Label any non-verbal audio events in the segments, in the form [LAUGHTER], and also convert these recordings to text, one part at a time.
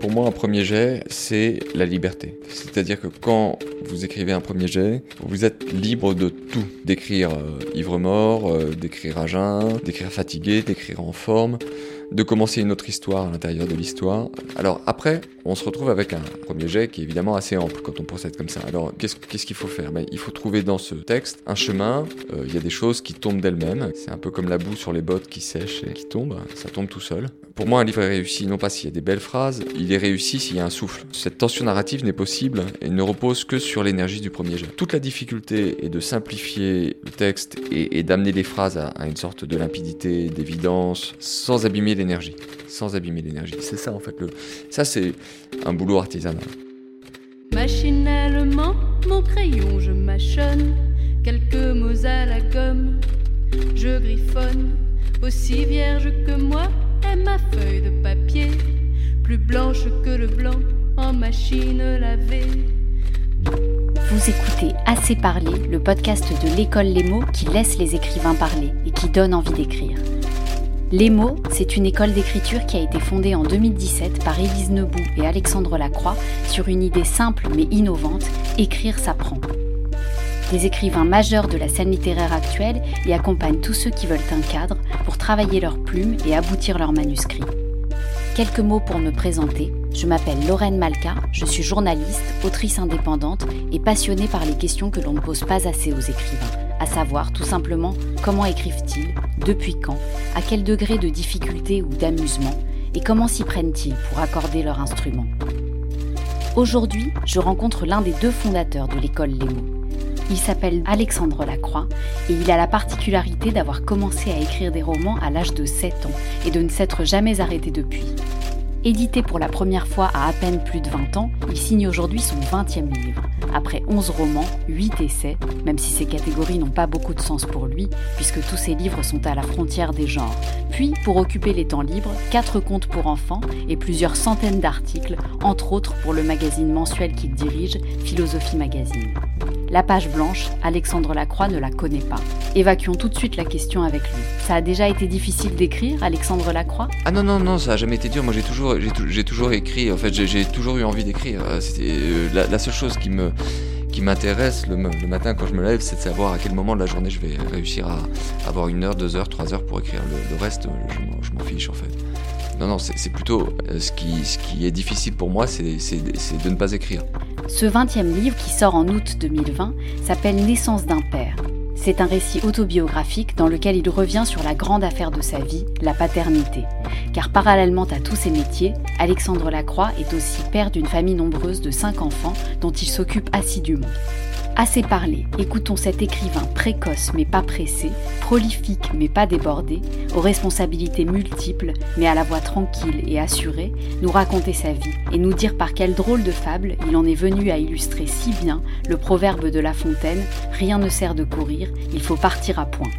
Pour moi, un premier jet, c'est la liberté. C'est-à-dire que quand vous écrivez un premier jet, vous êtes libre de tout. D'écrire euh, ivre-mort, euh, d'écrire à jeun, d'écrire fatigué, d'écrire en forme, de commencer une autre histoire à l'intérieur de l'histoire. Alors après, on se retrouve avec un premier jet qui est évidemment assez ample quand on procède comme ça. Alors qu'est-ce qu'il faut faire? Ben, Il faut trouver dans ce texte un chemin. Euh, il y a des choses qui tombent d'elles-mêmes. C'est un peu comme la boue sur les bottes qui sèche et qui tombe. Ça tombe tout seul. Pour moi, un livre est réussi non pas s'il y a des belles phrases, il est réussi s'il y a un souffle. Cette tension narrative n'est possible et ne repose que sur l'énergie du premier jet. Toute la difficulté est de simplifier le texte et, d'amener les phrases à, une sorte de limpidité, d'évidence, sans abîmer l'énergie. Sans abîmer l'énergie. C'est ça en fait. Le... Ça c'est un boulot artisanal. Machinalement, mon crayon, je mâchonne quelques mots à la gomme. Je griffonne, aussi vierge que moi est ma feuille de papier, plus blanche que le blanc en machine lavée. Vous écoutez Assez parler, le podcast de l'école Les mots qui laisse les écrivains parler et qui donne envie d'écrire. Les mots, c'est une école d'écriture qui a été fondée en 2017 par Élise Nebout et Alexandre Lacroix sur une idée simple mais innovante, écrire s'apprend. Des écrivains majeurs de la scène littéraire actuelle y accompagnent tous ceux qui veulent un cadre pour travailler leurs plumes et aboutir leurs manuscrits. Quelques mots pour me présenter. Je m'appelle Lorraine Malka, je suis journaliste, autrice indépendante et passionnée par les questions que l'on ne pose pas assez aux écrivains, à savoir tout simplement comment écrivent-ils, depuis quand, à quel degré de difficulté ou d'amusement, et comment s'y prennent-ils pour accorder leur instrument? Aujourd'hui, je rencontre l'un des deux fondateurs de l'école Les mots. Il s'appelle Alexandre Lacroix et il a la particularité d'avoir commencé à écrire des romans à l'âge de 7 ans et de ne s'être jamais arrêté depuis. Édité pour la première fois à à peine plus de 20 ans, il signe aujourd'hui son 20e livre. Après 11 romans, 8 essais, même si ces catégories n'ont pas beaucoup de sens pour lui, puisque tous ses livres sont à la frontière des genres. Puis, pour occuper les temps libres, 4 contes pour enfants et plusieurs centaines d'articles, entre autres pour le magazine mensuel qu'il dirige, Philosophie Magazine. La page blanche, Alexandre Lacroix ne la connaît pas. Évacuons tout de suite la question avec lui. Ça a déjà été difficile d'écrire, Alexandre Lacroix? Ah non, non, non, ça a jamais été dur. Moi, j'ai toujours, toujours écrit. En fait, j'ai, toujours eu envie d'écrire. Euh, c'était euh, la, seule chose qui me qui m'intéresse le, matin quand je me lève, c'est de savoir à quel moment de la journée je vais réussir à avoir une heure, deux heures, trois heures pour écrire. Le, reste, je m'en fiche en fait. Non, non, c'est plutôt euh, ce qui, ce qui est difficile pour moi, c'est de ne pas écrire. Ce 20e livre, qui sort en août 2020, s'appelle Naissance d'un père. C'est un récit autobiographique dans lequel il revient sur la grande affaire de sa vie, la paternité. Car parallèlement à tous ses métiers, Alexandre Lacroix est aussi père d'une famille nombreuse de cinq enfants dont il s'occupe assidûment. Assez parlé, écoutons cet écrivain précoce mais pas pressé, prolifique mais pas débordé, aux responsabilités multiples mais à la voix tranquille et assurée, nous raconter sa vie et nous dire par quelle drôle de fable il en est venu à illustrer si bien le proverbe de La Fontaine Rien ne sert de courir, il faut partir à point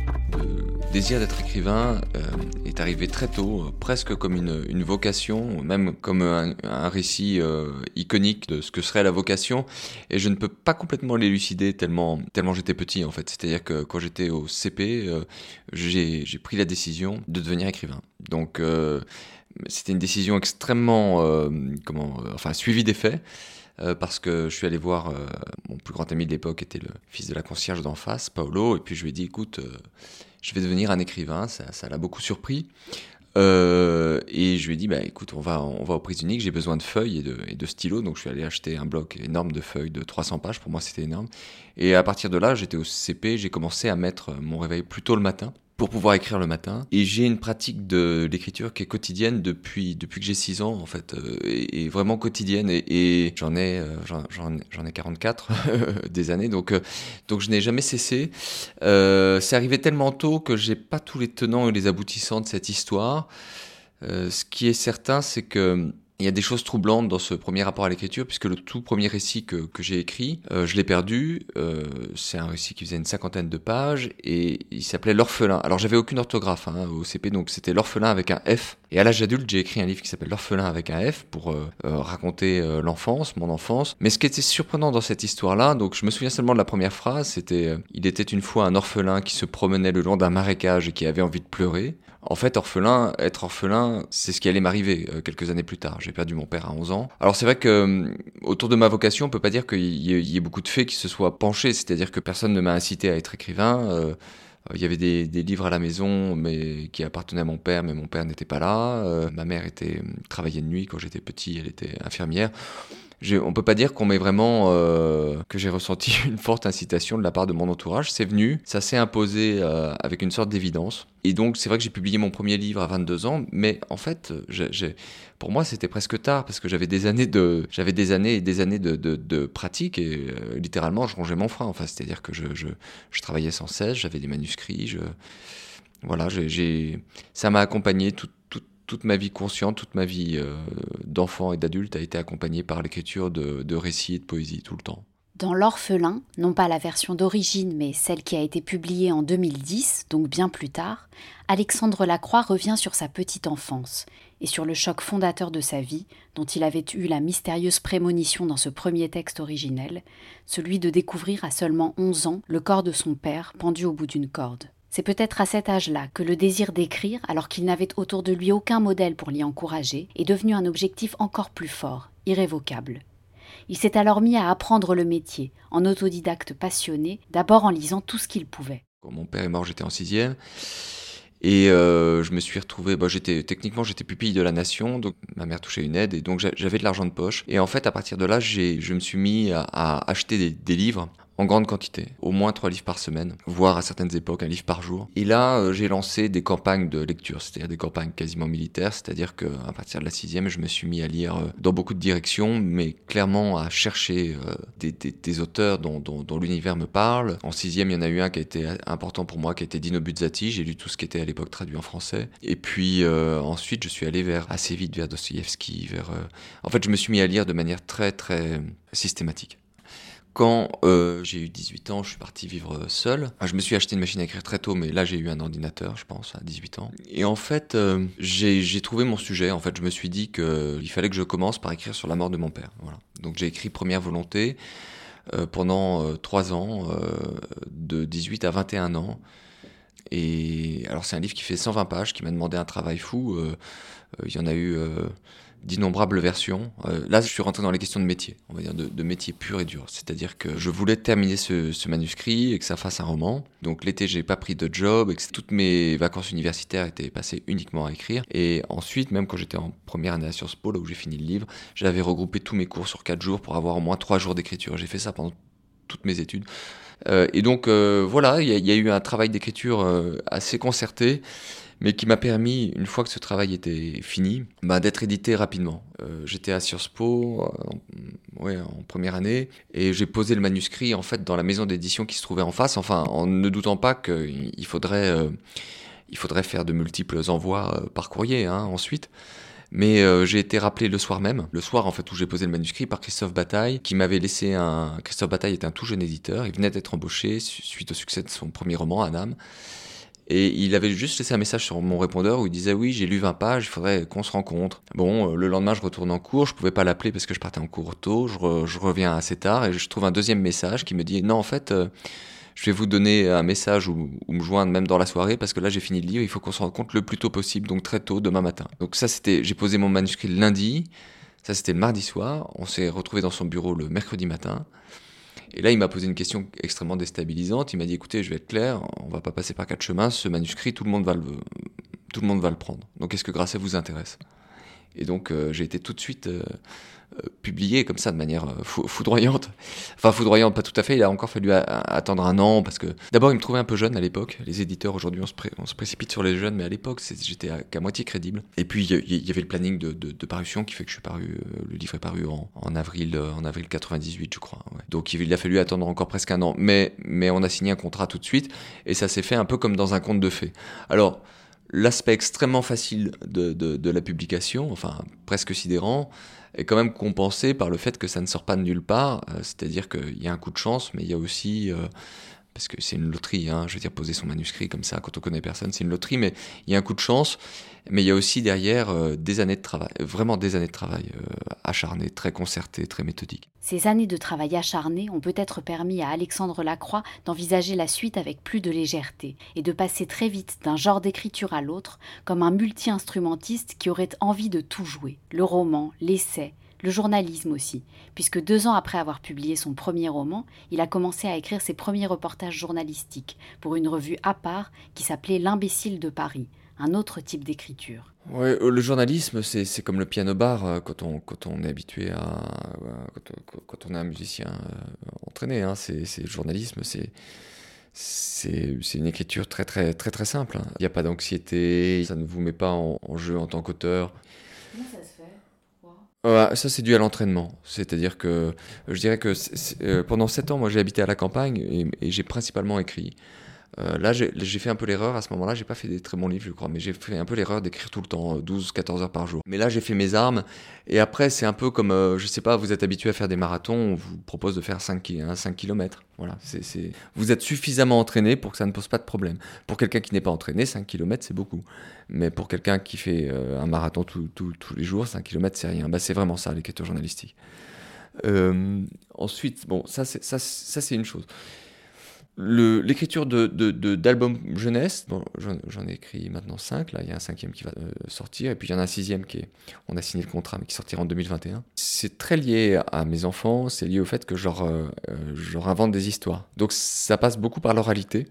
désir d'être écrivain euh, est arrivé très tôt, euh, presque comme une, vocation, même comme un, récit euh, iconique de ce que serait la vocation. Et je ne peux pas complètement l'élucider tellement, tellement j'étais petit en fait. C'est-à-dire que quand j'étais au CP, j'ai pris la décision de devenir écrivain. Donc c'était une décision extrêmement, comment, enfin suivie des faits. parce que je suis allé voir mon plus grand ami de l'époque était le fils de la concierge d'en face, Paolo, et puis je lui ai dit écoute, je vais devenir un écrivain, ça l'a beaucoup surpris. Euh, et je lui ai dit, bah écoute, on va, on va aux prises uniques, j'ai besoin de feuilles et de, et stylos, donc je suis allé acheter un bloc énorme de feuilles de 300 pages, pour moi c'était énorme. Et à partir de là, j'étais au CP, j'ai commencé à mettre mon réveil plus tôt le matin pour pouvoir écrire le matin. Et j'ai une pratique de l'écriture qui est quotidienne depuis, depuis que j'ai 6 ans, en fait, euh, et, vraiment quotidienne. Et, j'en ai, euh, j'en, ai 44 [LAUGHS] des années, donc, euh, donc je n'ai jamais cessé. c'est arrivé tellement tôt que j'ai pas tous les tenants et les aboutissants de cette histoire. ce qui est certain, c'est que il y a des choses troublantes dans ce premier rapport à l'écriture, puisque le tout premier récit que, que j'ai écrit, euh, je l'ai perdu. Euh, c'est un récit qui faisait une cinquantaine de pages et il s'appelait L'orphelin. Alors j'avais aucune orthographe hein, au CP, donc c'était L'orphelin avec un F. Et à l'âge adulte, j'ai écrit un livre qui s'appelle L'orphelin avec un F pour euh, raconter l'enfance, mon enfance. Mais ce qui était surprenant dans cette histoire-là, donc je me souviens seulement de la première phrase, c'était Il était une fois un orphelin qui se promenait le long d'un marécage et qui avait envie de pleurer. En fait, orphelin, être orphelin, c'est ce qui allait m'arriver quelques années plus tard j'ai perdu mon père à 11 ans. Alors c'est vrai que euh, autour de ma vocation, on peut pas dire qu'il y, ait beaucoup de faits qui se soient penchés, c'est-à-dire que personne ne m'a incité à être écrivain. Euh, il y avait des, livres à la maison, mais qui appartenaient à mon père, mais mon père n'était pas là. ma mère était travaillait de nuit quand j'étais petit, elle était infirmière on peut pas dire qu'on m'ait vraiment euh, que j'ai ressenti [LAUGHS] une forte incitation de la part de mon entourage. C'est venu, ça s'est imposé euh, avec une sorte d'évidence. Et donc c'est vrai que j'ai publié mon premier livre à 22 ans, mais en fait, pour moi c'était presque tard parce que j'avais des années de, j'avais des années et des années de, de, pratique et euh, littéralement je rongeais mon frein. Enfin, c'est-à-dire que je, je, je, travaillais sans cesse, j'avais des manuscrits, je, voilà, j'ai, ça m'a accompagné tout, toute ma vie consciente, toute ma vie euh, d'enfant et d'adulte a été accompagnée par l'écriture de, récits et de poésie tout le temps. Dans L'Orphelin, non pas la version d'origine, mais celle qui a été publiée en 2010, donc bien plus tard, Alexandre Lacroix revient sur sa petite enfance et sur le choc fondateur de sa vie, dont il avait eu la mystérieuse prémonition dans ce premier texte originel, celui de découvrir à seulement 11 ans le corps de son père pendu au bout d'une corde. C'est peut-être à cet âge-là que le désir d'écrire, alors qu'il n'avait autour de lui aucun modèle pour l'y encourager, est devenu un objectif encore plus fort, irrévocable. Il s'est alors mis à apprendre le métier, en autodidacte passionné, d'abord en lisant tout ce qu'il pouvait. Quand mon père est mort, j'étais en sixième. Et euh, je me suis retrouvé, bah, techniquement j'étais pupille de la nation, donc ma mère touchait une aide et donc j'avais de l'argent de poche. Et en fait, à partir de là, je me suis mis à, acheter des, livres en grande quantité, au moins trois livres par semaine, voire à certaines époques un livre par jour. Et là, euh, j'ai lancé des campagnes de lecture, c'est-à-dire des campagnes quasiment militaires, c'est-à-dire qu'à partir de la sixième, je me suis mis à lire euh, dans beaucoup de directions, mais clairement à chercher euh, des, auteurs dont, l'univers me parle. En sixième, il y en a eu un qui a été important pour moi, qui était Dino Buzzati, j'ai lu tout ce qui était à l'époque traduit en français. Et puis ensuite, je suis allé vers assez vite vers Dostoïevski, vers... En fait, je me suis mis à lire de manière très très systématique. Quand euh, j'ai eu 18 ans, je suis parti vivre seul. je me suis acheté une machine à écrire très tôt, mais là j'ai eu un ordinateur, je pense, à 18 ans. Et en fait, euh, j'ai trouvé mon sujet. En fait, je me suis dit qu'il fallait que je commence par écrire sur la mort de mon père. Voilà. Donc j'ai écrit Première Volonté euh, pendant 3 ans, de 18 à 21 ans. Et alors c'est un livre qui fait 120 pages, qui m'a demandé un travail fou. Il y en a eu d'innombrables versions. Euh, là, je suis rentré dans les questions de métier, on va dire de, métier pur et dur. C'est-à-dire que je voulais terminer ce, manuscrit et que ça fasse un roman. Donc l'été, j'ai pas pris de job et que toutes mes vacances universitaires étaient passées uniquement à écrire. Et ensuite, même quand j'étais en première année à Sciences Po, là où j'ai fini le livre, j'avais regroupé tous mes cours sur quatre jours pour avoir au moins trois jours d'écriture. J'ai fait ça pendant toutes mes études. Euh, et donc euh, voilà, il y, y, a eu un travail d'écriture assez concerté mais qui m'a permis, une fois que ce travail était fini, bah, d'être édité rapidement. Euh, j'étais à Sciences Po euh, en première année et j'ai posé le manuscrit en fait dans la maison d'édition qui se trouvait en face, enfin en ne doutant pas qu'il faudrait, euh, il faudrait faire de multiples envois par courrier hein, ensuite. Mais j'ai été rappelé le soir même, le soir en fait où j'ai posé le manuscrit par Christophe Bataille, qui m'avait laissé un. Christophe Bataille était un tout jeune éditeur, il venait d'être embauché suite au succès de son premier roman, Anam. Et il avait juste laissé un message sur mon répondeur où il disait oui, j'ai lu 20 pages, il faudrait qu'on se rencontre. Bon, euh, le lendemain, je retourne en cours, je pouvais pas l'appeler parce que je partais en cours tôt, je, reviens assez tard et je trouve un deuxième message qui me dit non, en fait, euh, je vais vous donner un message ou, me joindre même dans la soirée parce que là, j'ai fini le livre, il faut qu'on se rencontre le plus tôt possible, donc très tôt, demain matin. Donc ça, c'était, j'ai posé mon manuscrit lundi, ça c'était le mardi soir, on s'est retrouvé dans son bureau le mercredi matin. Et là, il m'a posé une question extrêmement déstabilisante. Il m'a dit écoutez, je vais être clair, on va pas passer par quatre chemins. Ce manuscrit, tout le monde va le, tout le, monde va le prendre. Donc, est-ce que Grasset vous intéresse? Et donc, euh, j'ai été tout de suite euh, publié comme ça de manière euh, foudroyante. Enfin foudroyante, pas tout à fait. Il a encore fallu attendre un an parce que d'abord il me trouvait un peu jeune à l'époque. Les éditeurs aujourd'hui on, se précipite sur les jeunes, mais à l'époque j'étais qu'à moitié crédible. Et puis il y avait le planning de, parution qui fait que je suis paru. Euh, le livre est paru en, en avril en avril 98 je crois. Donc il a fallu attendre encore presque un an. Mais mais on a signé un contrat tout de suite et ça s'est fait un peu comme dans un conte de fées. Alors l'aspect extrêmement facile de, de, la publication, enfin presque sidérant, est quand même compensé par le fait que ça ne sort pas de nulle part. Euh, c'est-à-dire qu'il y a un coup de chance, mais il y a aussi euh, parce que c'est une loterie, hein, je veux dire, poser son manuscrit comme ça quand on connaît personne, c'est une loterie, mais il y a un coup de chance, mais il y a aussi derrière euh, des années de travail, vraiment des années de travail euh, acharné, très concerté, très méthodique. Ces années de travail acharné ont peut-être permis à Alexandre Lacroix d'envisager la suite avec plus de légèreté et de passer très vite d'un genre d'écriture à l'autre comme un multi-instrumentiste qui aurait envie de tout jouer, le roman, l'essai, le journalisme aussi, puisque deux ans après avoir publié son premier roman, il a commencé à écrire ses premiers reportages journalistiques pour une revue à part qui s'appelait L'imbécile de Paris, un autre type d'écriture. Euh, le journalisme, c'est comme le piano bar euh, quand on, quand on est habitué à. Quand, on est un musicien euh, entraîné. Hein, c'est le journalisme, c'est. C'est une écriture très très très très simple. Hein. Il n'y a pas d'anxiété, ça ne vous met pas en jeu en tant qu'auteur. Comment ça se fait ça, c'est dû à l'entraînement. C'est-à-dire que je dirais que euh, pendant sept ans, moi, j'ai habité à la campagne et j'ai principalement écrit. Euh, là, j'ai fait un peu l'erreur, à ce moment-là, j'ai pas fait des très bons livres, je crois, mais j'ai fait un peu l'erreur d'écrire tout le temps, 12-14 euh, heures par jour. Mais là, j'ai fait mes armes, et après, c'est un peu comme, euh, je sais pas, vous êtes habitué à faire des marathons, on vous propose de faire 5, 5 km. Voilà, c'est vous êtes suffisamment entraîné pour que ça ne pose pas de problème. Pour quelqu'un qui n'est pas entraîné, 5 km, c'est beaucoup. Mais pour quelqu'un qui fait un marathon tous les jours, 5 km, c'est rien. Bah, c'est vraiment ça, l'écriture journalistique. ensuite, bon, ça, c'est une chose l'écriture d'albums de, jeunesse, bon, j'en ai écrit maintenant cinq, là il y a un cinquième qui va euh, sortir, et puis il y en a un sixième qui est, on a signé le contrat, mais qui sortira en 2021. C'est très lié à mes enfants, c'est lié au fait que je euh, je leur invente des histoires. Donc ça passe beaucoup par l'oralité.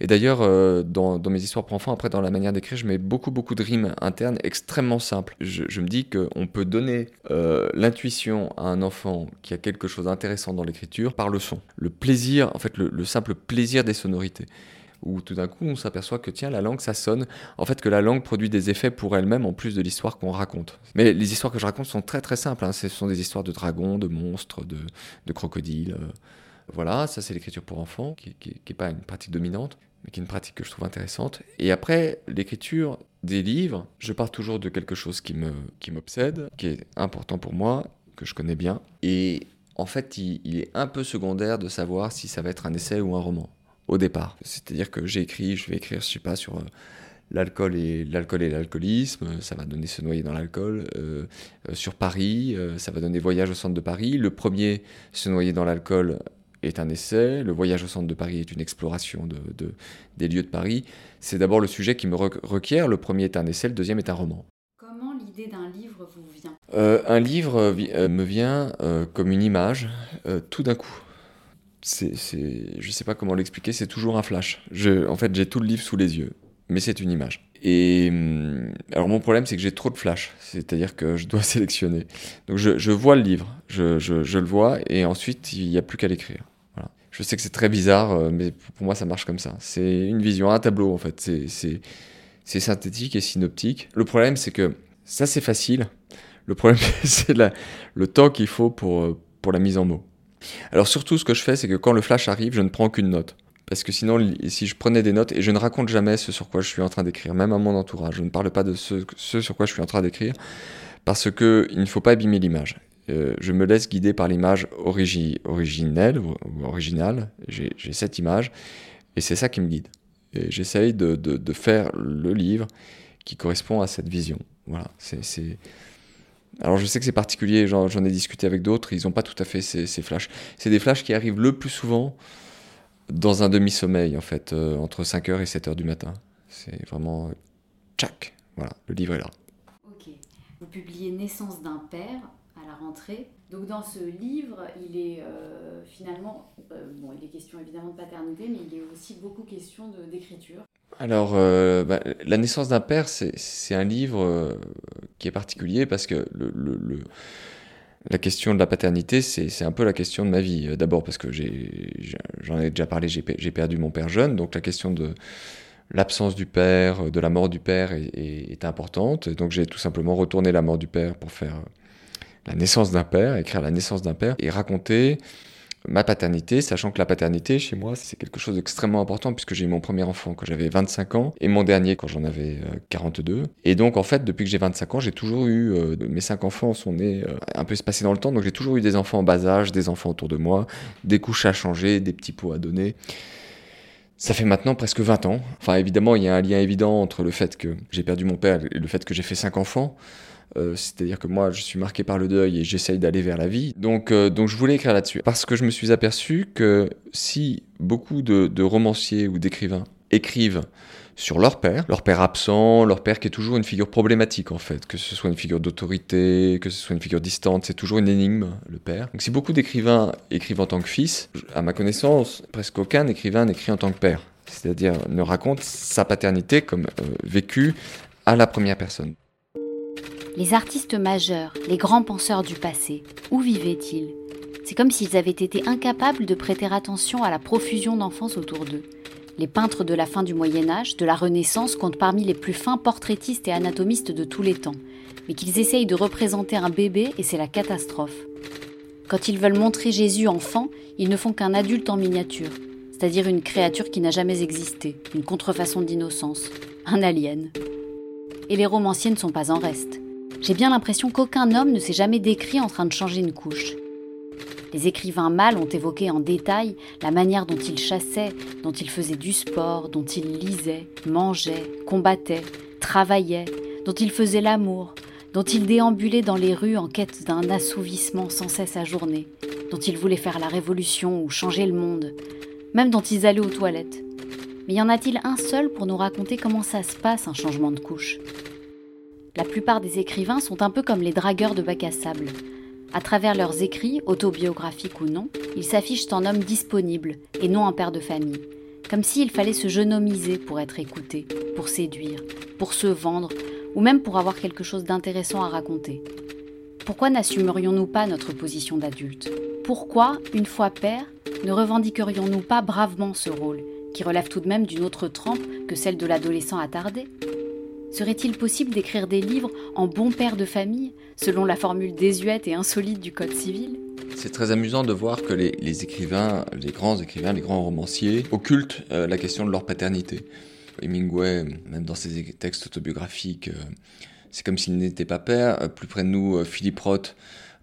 Et d'ailleurs, euh, dans, mes histoires pour enfants, après, dans la manière d'écrire, je mets beaucoup, beaucoup de rimes internes extrêmement simples. Je, me dis qu'on peut donner euh, l'intuition à un enfant qui a quelque chose d'intéressant dans l'écriture par le son. Le plaisir, en fait, le, simple plaisir des sonorités où tout d'un coup on s'aperçoit que tiens la langue ça sonne, en fait que la langue produit des effets pour elle-même en plus de l'histoire qu'on raconte. Mais les histoires que je raconte sont très très simples, hein. ce sont des histoires de dragons, de monstres, de, crocodiles. Euh, voilà, ça c'est l'écriture pour enfants, qui n'est pas une pratique dominante, mais qui est une pratique que je trouve intéressante. Et après, l'écriture des livres, je pars toujours de quelque chose qui me qui m'obsède, qui est important pour moi, que je connais bien. Et en fait, il, est un peu secondaire de savoir si ça va être un essai ou un roman, au départ. C'est-à-dire que j'ai écrit, je vais écrire, je sais pas, sur... Euh, l'alcool et l'alcool et l'alcoolisme, ça va donner se noyer dans l'alcool. Euh, euh, sur Paris, ça va donner voyage au centre de Paris. Le premier, se noyer dans l'alcool, est un essai, le voyage au centre de Paris est une exploration de, des lieux de Paris. C'est d'abord le sujet qui me requiert. Le premier est un essai, le deuxième est un roman. Comment l'idée d'un livre vous vient? Euh, Un livre euh, me vient euh, comme une image, tout d'un coup. C'est, je ne sais pas comment l'expliquer, c'est toujours un flash. Je, en fait, j'ai tout le livre sous les yeux, mais c'est une image. Et hum, alors mon problème, c'est que j'ai trop de flash, c'est-à-dire que je dois [LAUGHS] sélectionner. Donc je, je vois le livre, je, je, je, le vois, et ensuite il n'y a plus qu'à l'écrire. Je sais que c'est très bizarre, euh, mais pour moi, ça marche comme ça. C'est une vision, un tableau, en fait. C'est synthétique et synoptique. Le problème, c'est que ça, c'est facile. Le problème, [LAUGHS] c'est le temps qu'il faut pour, euh, pour la mise en mots. Alors, surtout, ce que je fais, c'est que quand le flash arrive, je ne prends qu'une note. Parce que sinon, si je prenais des notes, et je ne raconte jamais ce sur quoi je suis en train d'écrire, même à mon entourage, je ne parle pas de ce, ce sur quoi je suis en train d'écrire, parce qu'il ne faut pas abîmer l'image. Euh, je me laisse guider par l'image originelle ou, originale. J'ai cette image et c'est ça qui me guide. Et j'essaye de, faire le livre qui correspond à cette vision. Voilà. Alors je sais que c'est particulier, j'en ai discuté avec d'autres, ils n'ont pas tout à fait ces, ces flashs. C'est des flashs qui arrivent le plus souvent dans un demi-sommeil, en fait, euh, entre 5h et 7h du matin. C'est vraiment... tchac Voilà, le livre est là. Ok. Vous publiez Naissance d'un père la rentrée. Donc dans ce livre, il est euh, finalement, euh, bon, il est question évidemment de paternité, mais il est aussi beaucoup question d'écriture. Alors, euh, bah, La naissance d'un père, c'est un livre qui est particulier parce que la question de la paternité, c'est un peu la question de ma vie. D'abord parce que j'en ai, déjà parlé, j'ai perdu mon père jeune, donc la question de l'absence du père, de la mort du père est importante. Donc j'ai tout simplement retourné la mort du père pour faire la naissance d'un père, écrire la naissance d'un père et raconter ma paternité, sachant que la paternité, chez moi, c'est quelque chose d'extrêmement important puisque j'ai eu mon premier enfant quand j'avais 25 ans et mon dernier quand j'en avais 42. Euh, et donc, en fait, depuis que j'ai 25 ans, j'ai toujours eu, euh, mes cinq enfants sont nés euh, un peu espacés dans le temps, donc j'ai toujours eu des enfants en bas âge, des enfants autour de moi, des couches à changer, des petits pots à donner. Ça fait maintenant presque 20 ans. Enfin, évidemment, il y a un lien évident entre le fait que j'ai perdu mon père et le fait que j'ai fait 5 enfants. Euh, c'est-à-dire que moi, je suis marqué par le deuil et j'essaye d'aller vers la vie. Donc, euh, donc je voulais écrire là-dessus. Parce que je me suis aperçu que si beaucoup de, romanciers ou d'écrivains écrivent sur leur père, leur père absent, leur père qui est toujours une figure problématique en fait, que ce soit une figure d'autorité, que ce soit une figure distante, c'est toujours une énigme, le père. Donc si beaucoup d'écrivains écrivent en tant que fils, à ma connaissance, presque aucun écrivain n'écrit en tant que père, c'est-à-dire ne raconte sa paternité comme euh, vécue à la première personne. Les artistes majeurs, les grands penseurs du passé, où vivaient-ils? C'est comme s'ils avaient été incapables de prêter attention à la profusion d'enfance autour d'eux. Les peintres de la fin du Moyen Âge, de la Renaissance, comptent parmi les plus fins portraitistes et anatomistes de tous les temps, mais qu'ils essayent de représenter un bébé et c'est la catastrophe. Quand ils veulent montrer Jésus enfant, ils ne font qu'un adulte en miniature, c'est-à-dire une créature qui n'a jamais existé, une contrefaçon d'innocence, un alien. Et les romanciers ne sont pas en reste j'ai bien l'impression qu'aucun homme ne s'est jamais décrit en train de changer une couche. Les écrivains mâles ont évoqué en détail la manière dont ils chassaient, dont ils faisaient du sport, dont ils lisaient, mangeaient, combattaient, travaillaient, dont ils faisaient l'amour, dont ils déambulaient dans les rues en quête d'un assouvissement sans cesse ajourné, dont ils voulaient faire la révolution ou changer le monde, même dont ils allaient aux toilettes. Mais y en a-t-il un seul pour nous raconter comment ça se passe un changement de couche? La plupart des écrivains sont un peu comme les dragueurs de bac à sable. À travers leurs écrits, autobiographiques ou non, ils s'affichent en hommes disponibles et non en père de famille. Comme s'il fallait se genomiser pour être écouté, pour séduire, pour se vendre, ou même pour avoir quelque chose d'intéressant à raconter. Pourquoi n'assumerions-nous pas notre position d'adulte? Pourquoi, une fois père, ne revendiquerions-nous pas bravement ce rôle, qui relève tout de même d'une autre trempe que celle de l'adolescent attardé? Serait-il possible d'écrire des livres en bon père de famille, selon la formule désuète et insolite du Code civil? C'est très amusant de voir que les, écrivains, les grands écrivains, les grands romanciers, occultent euh, la question de leur paternité. Hemingway, même dans ses textes autobiographiques, euh, c'est comme s'il n'était pas père. Euh, plus près de nous, Philippe Roth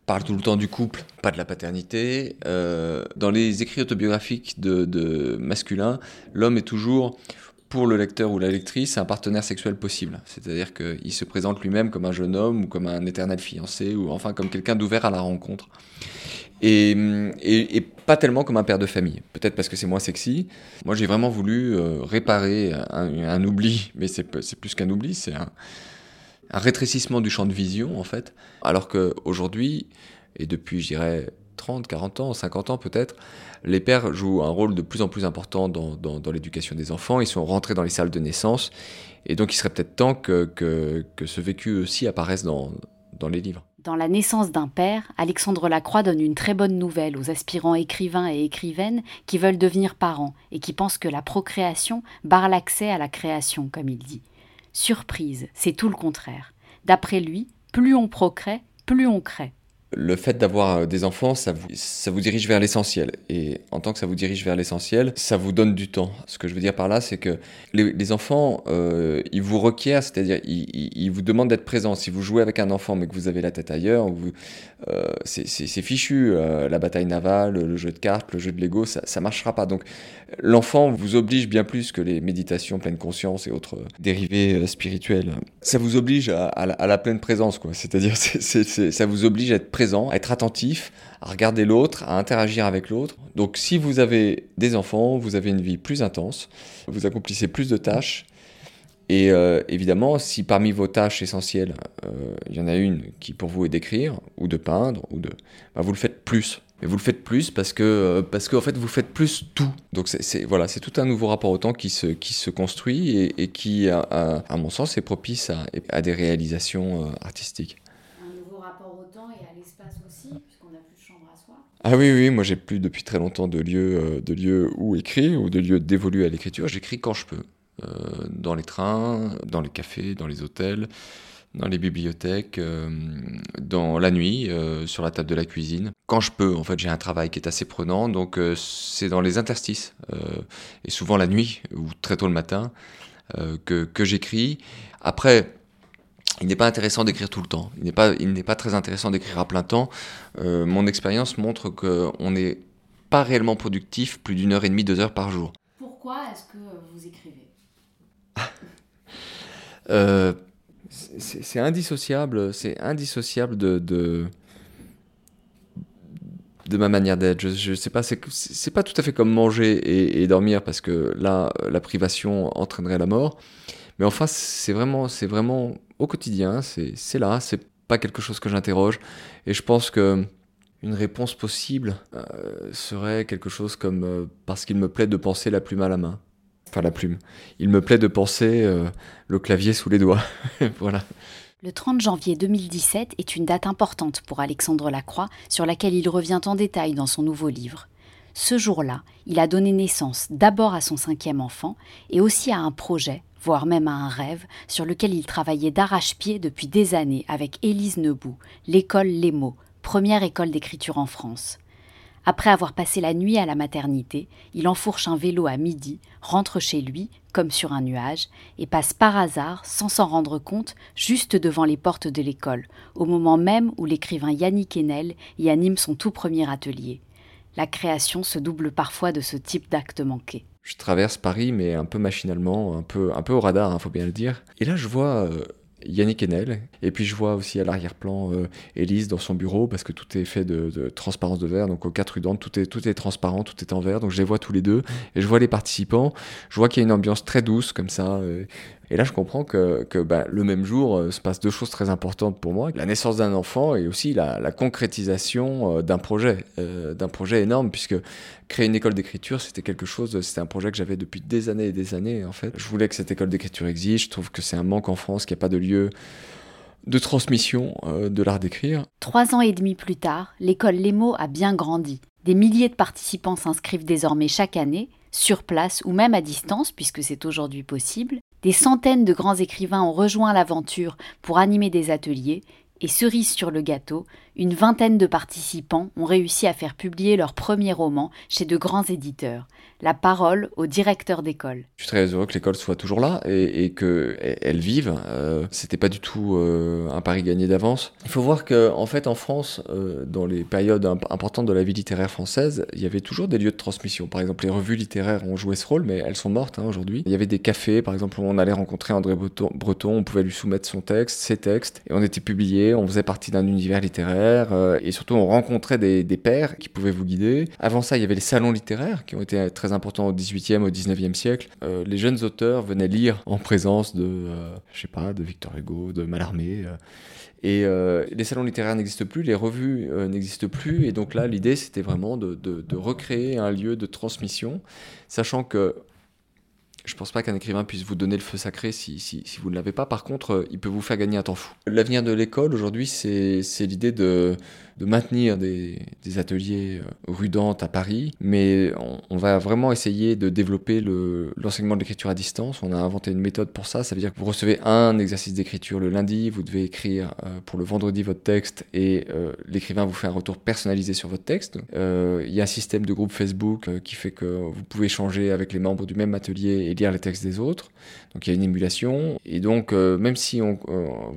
parle tout le temps du couple, pas de la paternité. dans les écrits autobiographiques de, de masculins, l'homme est toujours pour le lecteur ou la lectrice, un partenaire sexuel possible. C'est-à-dire qu'il se présente lui-même comme un jeune homme ou comme un éternel fiancé ou enfin comme quelqu'un d'ouvert à la rencontre. Et, pas tellement comme un père de famille. Peut-être parce que c'est moins sexy. Moi, j'ai vraiment voulu euh, réparer un, oubli, mais c'est plus qu'un oubli, c'est un, un, rétrécissement du champ de vision, en fait. Alors qu'aujourd'hui, et depuis, je dirais, 30, 40 ans, 50 ans peut-être, les pères jouent un rôle de plus en plus important dans, l'éducation des enfants. Ils sont rentrés dans les salles de naissance. Et donc il serait peut-être temps que, que, ce vécu aussi apparaisse dans, dans les livres. Dans La naissance d'un père, Alexandre Lacroix donne une très bonne nouvelle aux aspirants écrivains et écrivaines qui veulent devenir parents et qui pensent que la procréation barre l'accès à la création, comme il dit. Surprise, c'est tout le contraire. D'après lui, plus on procrée, plus on crée le fait d'avoir euh, des enfants, ça vous, ça dirige vers l'essentiel. Et en tant que ça vous dirige vers l'essentiel, ça vous donne du temps. Ce que je veux dire par là, c'est que les, enfants, euh, ils vous requièrent, c'est-à-dire ils, vous demandent d'être présent. Si vous jouez avec un enfant mais que vous avez la tête ailleurs, euh, c'est fichu. la bataille navale, le jeu de cartes, le jeu de Lego, ça ne marchera pas. Donc l'enfant vous oblige bien plus que les méditations pleine conscience et autres dérivés spirituels. Ça vous oblige à, la, pleine présence, quoi. C'est-à-dire, [LAUGHS] ça vous oblige à être présent, être attentif, à regarder l'autre, à interagir avec l'autre. Donc si vous avez des enfants, vous avez une vie plus intense, vous accomplissez plus de tâches. Et euh, évidemment, si parmi vos tâches essentielles, euh, il y en a une qui pour vous est d'écrire, ou de peindre, ou de, bah, vous le faites plus. Mais vous le faites plus parce que euh, parce qu'en fait vous faites plus tout. Donc c'est voilà, c'est tout un nouveau rapport au temps qui se qui se construit et, qui, à, mon sens, est propice à des réalisations artistiques. Ah oui, oui, moi j'ai plus depuis très longtemps de lieux, euh, de où écrire ou de lieux dévolus à l'écriture. J'écris quand je peux. Euh, dans les trains, dans les cafés, dans les hôtels, dans les bibliothèques, euh, dans la nuit, sur la table de la cuisine. Quand je peux, en fait, j'ai un travail qui est assez prenant, donc c'est dans les interstices, et souvent la nuit ou très tôt le matin, que, que j'écris. Après, il n'est pas intéressant d'écrire tout le temps. Il n'est pas, il n'est pas très intéressant d'écrire à plein temps. Euh, mon expérience montre qu'on n'est pas réellement productif plus d'une heure et demie, deux heures par jour. Pourquoi est-ce que vous écrivez? [LAUGHS] Euh, C'est indissociable, c'est indissociable de, de, de ma manière d'être. Je, ne sais pas, c'est pas tout à fait comme manger et, dormir parce que là, la privation entraînerait la mort. Mais enfin, c'est vraiment, c'est vraiment au quotidien, c'est là, c'est pas quelque chose que j'interroge. Et je pense que une réponse possible euh, serait quelque chose comme euh, parce qu'il me plaît de penser la plume à la main. Enfin, la plume. Il me plaît de penser euh, le clavier sous les doigts. [LAUGHS] voilà. Le 30 janvier 2017 est une date importante pour Alexandre Lacroix, sur laquelle il revient en détail dans son nouveau livre. Ce jour-là, il a donné naissance d'abord à son cinquième enfant et aussi à un projet, voire même à un rêve, sur lequel il travaillait d'arrache-pied depuis des années avec Élise Nebout, l'école Les Mots, première école d'écriture en France. Après avoir passé la nuit à la maternité, il enfourche un vélo à midi, rentre chez lui, comme sur un nuage, et passe par hasard, sans s'en rendre compte, juste devant les portes de l'école, au moment même où l'écrivain Yannick Enel y anime son tout premier atelier. La création se double parfois de ce type d'acte manqué. Je traverse Paris, mais un peu machinalement, un peu, un peu au radar, il hein, faut bien le dire. Et là, je vois euh, Yannick Enel. Et puis je vois aussi à l'arrière-plan euh, Élise dans son bureau parce que tout est fait de, transparence de verre. Donc aux quatre rues tout est, tout est transparent, tout est en verre. Donc je les vois tous les deux et je vois les participants. Je vois qu'il y a une ambiance très douce comme ça. Euh, et là, je comprends que, bah, le même jour euh, se passent deux choses très importantes pour moi la naissance d'un enfant et aussi la, concrétisation euh, d'un projet, euh, d'un projet énorme, puisque créer une école d'écriture, c'était quelque chose, c'était un projet que j'avais depuis des années et des années, en fait. Je voulais que cette école d'écriture existe. Je trouve que c'est un manque en France, qu'il n'y a pas de lieu de transmission de l'art d'écrire. Trois ans et demi plus tard, l'école Lemo a bien grandi. Des milliers de participants s'inscrivent désormais chaque année, sur place ou même à distance, puisque c'est aujourd'hui possible, des centaines de grands écrivains ont rejoint l'aventure pour animer des ateliers, et cerise sur le gâteau, une vingtaine de participants ont réussi à faire publier leur premier roman chez de grands éditeurs. La parole au directeur d'école. Je suis très heureux que l'école soit toujours là et, et qu'elle vive. Euh, C'était pas du tout euh, un pari gagné d'avance. Il faut voir que, en fait, en France, euh, dans les périodes importantes de la vie littéraire française, il y avait toujours des lieux de transmission. Par exemple, les revues littéraires ont joué ce rôle, mais elles sont mortes hein, aujourd'hui. Il y avait des cafés, par exemple, où on allait rencontrer André Breton, on pouvait lui soumettre son texte, ses textes, et on était publié, on faisait partie d'un univers littéraire euh, et surtout on rencontrait des, des, pairs qui pouvaient vous guider. Avant ça, il y avait les salons littéraires qui ont été très importants au 18e, au 19e siècle. Euh, les jeunes auteurs venaient lire en présence de, euh, je sais pas, de Victor Hugo, de Mallarmé. et les salons littéraires n'existent plus, les revues n'existent plus, et donc là, l'idée, c'était vraiment de, recréer un lieu de transmission, sachant que je pense pas qu'un écrivain puisse vous donner le feu sacré si vous ne l'avez pas. Par contre, il peut vous faire gagner un temps fou. L'avenir de l'école aujourd'hui, c'est l'idée de, de maintenir des, ateliers euh, rue à Paris, mais on, va vraiment essayer de développer l'enseignement de l'écriture à distance. On a inventé une méthode pour ça. Ça veut dire que vous recevez un exercice d'écriture le lundi, vous devez écrire euh, pour le vendredi votre texte et euh, l'écrivain vous fait un retour personnalisé sur votre texte. Il y a un système de groupe Facebook qui fait que vous pouvez échanger avec les membres du même atelier et lire les textes des autres. Donc il y a une émulation. Et donc même si on,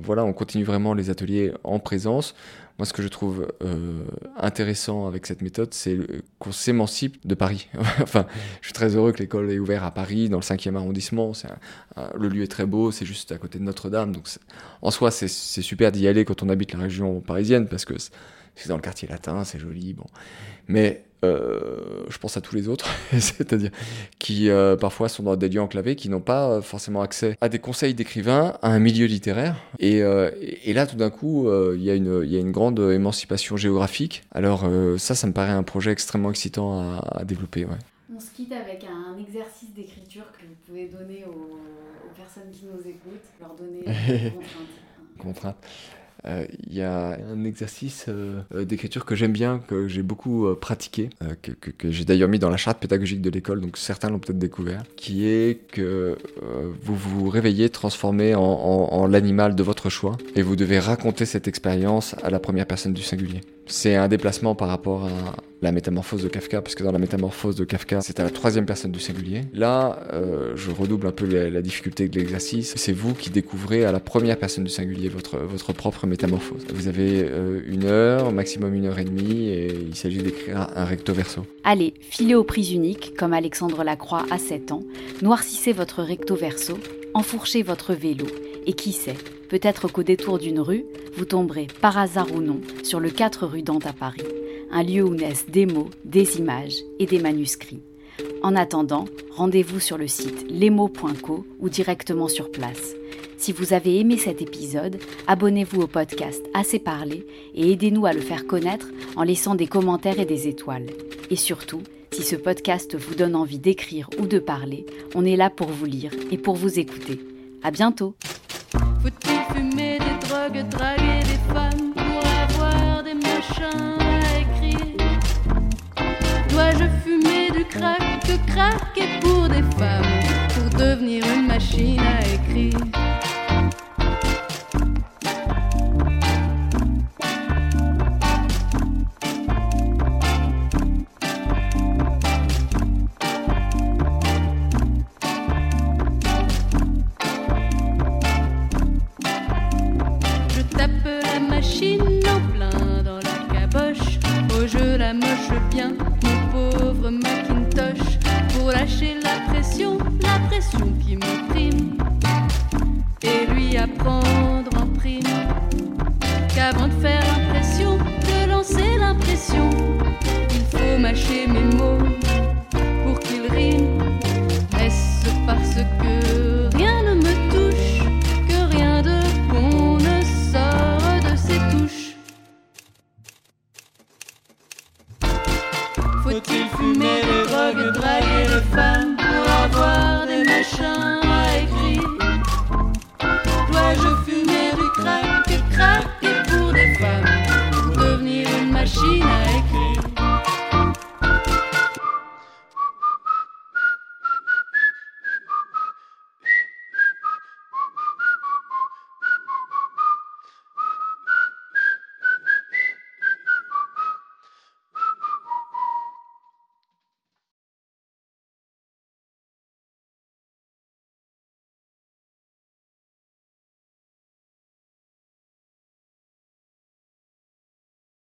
voilà, on continue vraiment les ateliers en présence, moi, ce que je trouve euh, intéressant avec cette méthode, c'est qu'on s'émancipe de Paris. [LAUGHS] enfin, je suis très heureux que l'école est ouverte à Paris, dans le 5e arrondissement. le lieu est très beau, c'est juste à côté de Notre-Dame. Donc, en soi, c'est super d'y aller quand on habite la région parisienne parce que c'est dans le quartier latin, c'est joli. Bon. Mais euh, je pense à tous les autres, [LAUGHS] c'est-à-dire qui euh, parfois sont dans des lieux enclavés, qui n'ont pas euh, forcément accès à des conseils d'écrivains, à un milieu littéraire. Et, et là, tout d'un coup, il y, y, a une grande émancipation géographique. Alors ça, ça me paraît un projet extrêmement excitant à, à développer. Ouais. On se quitte avec un exercice d'écriture que vous pouvez donner aux, aux, personnes qui nous écoutent, leur donner des [LAUGHS] contraintes. contraintes. Euh, il y a un exercice euh, euh, d'écriture que j'aime bien, que j'ai beaucoup pratiqué, que, j'ai d'ailleurs mis dans la charte pédagogique de l'école, donc certains l'ont peut-être découvert, qui est que vous vous réveillez transformé en l'animal de votre choix et vous devez raconter cette expérience à la première personne du singulier. C'est un déplacement par rapport à la métamorphose de Kafka, parce que dans la métamorphose de Kafka, c'est à la troisième personne du singulier. Là, euh, je redouble un peu la, difficulté de l'exercice. C'est vous qui découvrez à la première personne du singulier votre, votre propre métamorphose. Vous avez euh, une heure, maximum une heure et demie, et il s'agit d'écrire un recto verso. Allez, filez aux prises uniques, comme Alexandre Lacroix à 7 ans, noircissez votre recto verso, enfourchez votre vélo, et qui sait, peut-être qu'au détour d'une rue, vous tomberez, par hasard ou non, sur le 4 rue Dante à Paris, un lieu où naissent des mots, des images et des manuscrits. En attendant, rendez-vous sur le site lesmots.co ou directement sur place. Si vous avez aimé cet épisode, abonnez-vous au podcast Assez parlé et aidez-nous à le faire connaître en laissant des commentaires et des étoiles. Et surtout, si ce podcast vous donne envie d'écrire ou de parler, on est là pour vous lire et pour vous écouter. À bientôt! Faut-il fumer des drogues, draguer des femmes pour avoir des machins à écrire? Dois-je fumer du crack, que craquer pour des femmes pour devenir une machine à écrire?